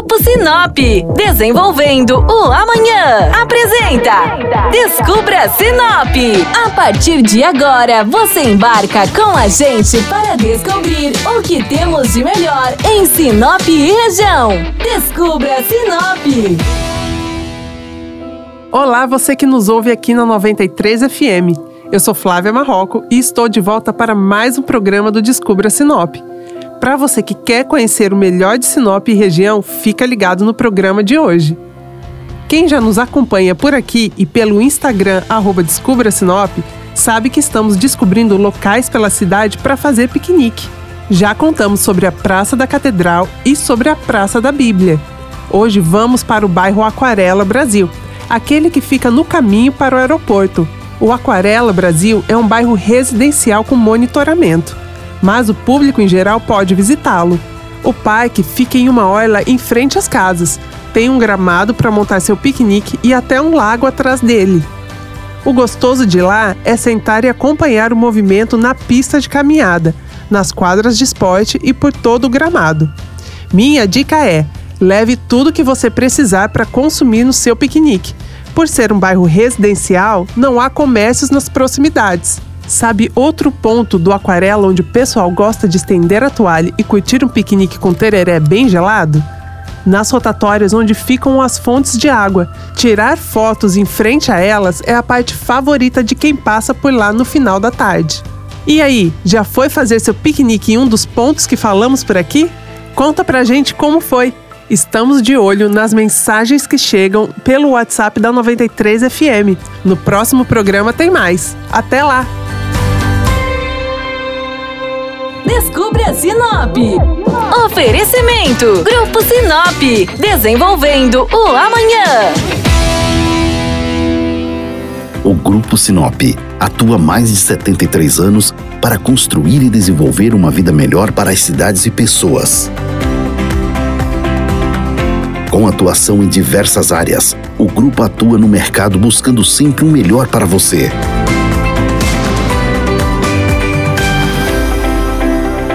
Grupo Sinop, desenvolvendo o amanhã. Apresenta Descubra Sinop. A partir de agora, você embarca com a gente para descobrir o que temos de melhor em Sinop e região. Descubra Sinop. Olá, você que nos ouve aqui na 93 FM. Eu sou Flávia Marroco e estou de volta para mais um programa do Descubra Sinop. Para você que quer conhecer o melhor de Sinop e região, fica ligado no programa de hoje. Quem já nos acompanha por aqui e pelo Instagram Descubra Sinop, sabe que estamos descobrindo locais pela cidade para fazer piquenique. Já contamos sobre a Praça da Catedral e sobre a Praça da Bíblia. Hoje vamos para o bairro Aquarela Brasil, aquele que fica no caminho para o aeroporto. O Aquarela Brasil é um bairro residencial com monitoramento mas o público em geral pode visitá-lo. O parque fica em uma orla em frente às casas, tem um gramado para montar seu piquenique e até um lago atrás dele. O gostoso de lá é sentar e acompanhar o movimento na pista de caminhada, nas quadras de esporte e por todo o gramado. Minha dica é: leve tudo que você precisar para consumir no seu piquenique. Por ser um bairro residencial, não há comércios nas proximidades. Sabe outro ponto do aquarela onde o pessoal gosta de estender a toalha e curtir um piquenique com tereré bem gelado? Nas rotatórias onde ficam as fontes de água. Tirar fotos em frente a elas é a parte favorita de quem passa por lá no final da tarde. E aí, já foi fazer seu piquenique em um dos pontos que falamos por aqui? Conta pra gente como foi. Estamos de olho nas mensagens que chegam pelo WhatsApp da 93 FM. No próximo programa tem mais. Até lá! Descubra Sinop. Oferecimento: Grupo Sinop. Desenvolvendo o amanhã. O Grupo Sinop atua mais de 73 anos para construir e desenvolver uma vida melhor para as cidades e pessoas. Com atuação em diversas áreas, o grupo atua no mercado buscando sempre o melhor para você.